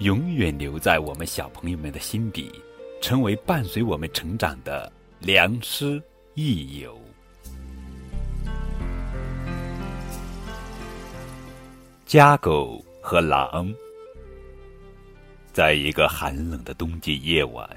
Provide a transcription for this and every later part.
永远留在我们小朋友们的心底，成为伴随我们成长的良师益友。家狗和狼，在一个寒冷的冬季夜晚，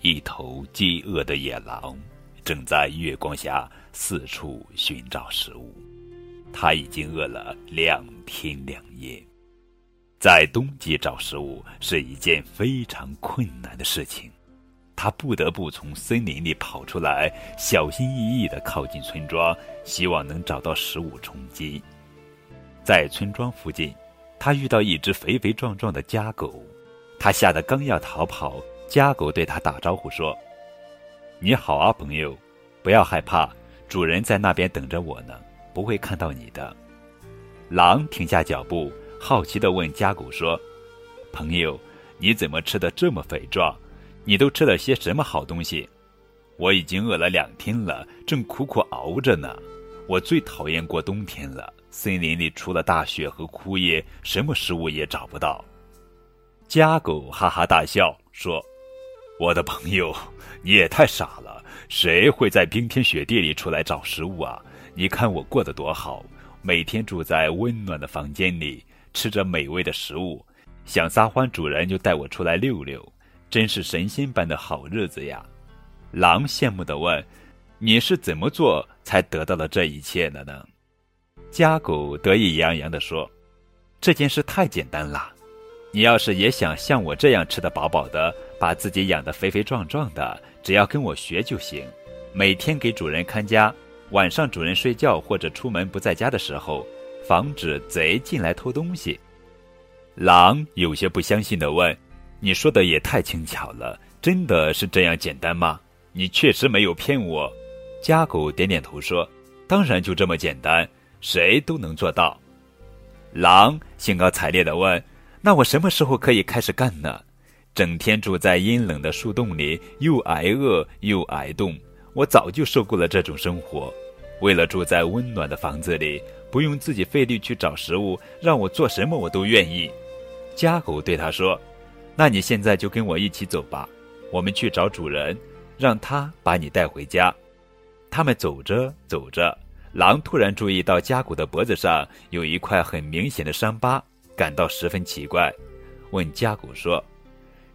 一头饥饿的野狼正在月光下四处寻找食物。它已经饿了两天两夜。在冬季找食物是一件非常困难的事情，他不得不从森林里跑出来，小心翼翼地靠近村庄，希望能找到食物充饥。在村庄附近，他遇到一只肥肥壮壮的家狗，他吓得刚要逃跑，家狗对他打招呼说：“你好啊，朋友，不要害怕，主人在那边等着我呢，不会看到你的。”狼停下脚步。好奇地问家狗说：“朋友，你怎么吃的这么肥壮？你都吃了些什么好东西？我已经饿了两天了，正苦苦熬着呢。我最讨厌过冬天了，森林里除了大雪和枯叶，什么食物也找不到。”家狗哈哈大笑说：“我的朋友，你也太傻了，谁会在冰天雪地里出来找食物啊？你看我过得多好，每天住在温暖的房间里。”吃着美味的食物，想撒欢，主人就带我出来溜溜，真是神仙般的好日子呀！狼羡慕地问：“你是怎么做才得到了这一切的呢？”家狗得意洋洋地说：“这件事太简单了，你要是也想像我这样吃得饱饱的，把自己养得肥肥壮壮的，只要跟我学就行。每天给主人看家，晚上主人睡觉或者出门不在家的时候。”防止贼进来偷东西。狼有些不相信的问：“你说的也太轻巧了，真的是这样简单吗？你确实没有骗我。”家狗点点头说：“当然就这么简单，谁都能做到。”狼兴高采烈的问：“那我什么时候可以开始干呢？整天住在阴冷的树洞里，又挨饿又挨冻，我早就受够了这种生活。为了住在温暖的房子里。”不用自己费力去找食物，让我做什么我都愿意。家狗对他说：“那你现在就跟我一起走吧，我们去找主人，让他把你带回家。”他们走着走着，狼突然注意到家狗的脖子上有一块很明显的伤疤，感到十分奇怪，问家狗说：“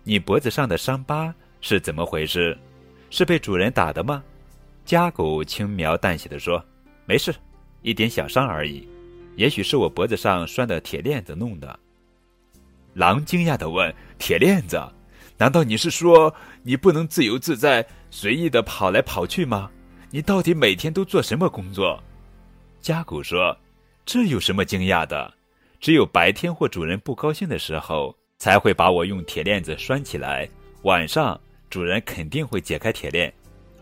你脖子上的伤疤是怎么回事？是被主人打的吗？”家狗轻描淡写的说：“没事。”一点小伤而已，也许是我脖子上拴的铁链子弄的。狼惊讶的问：“铁链子？难道你是说你不能自由自在、随意的跑来跑去吗？你到底每天都做什么工作？”家狗说：“这有什么惊讶的？只有白天或主人不高兴的时候，才会把我用铁链子拴起来。晚上主人肯定会解开铁链。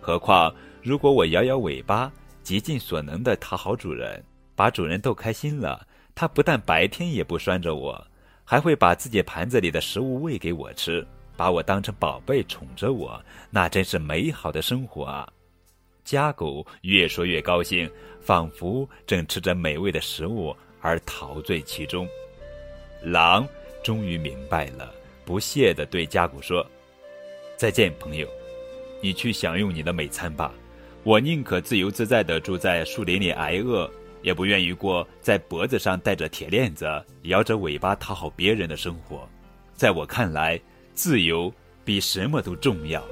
何况如果我摇摇尾巴。”极尽所能的讨好主人，把主人逗开心了，它不但白天也不拴着我，还会把自己盘子里的食物喂给我吃，把我当成宝贝宠着我，那真是美好的生活啊！家狗越说越高兴，仿佛正吃着美味的食物而陶醉其中。狼终于明白了，不屑地对家狗说：“再见，朋友，你去享用你的美餐吧。”我宁可自由自在地住在树林里挨饿，也不愿意过在脖子上戴着铁链子、摇着尾巴讨好别人的生活。在我看来，自由比什么都重要。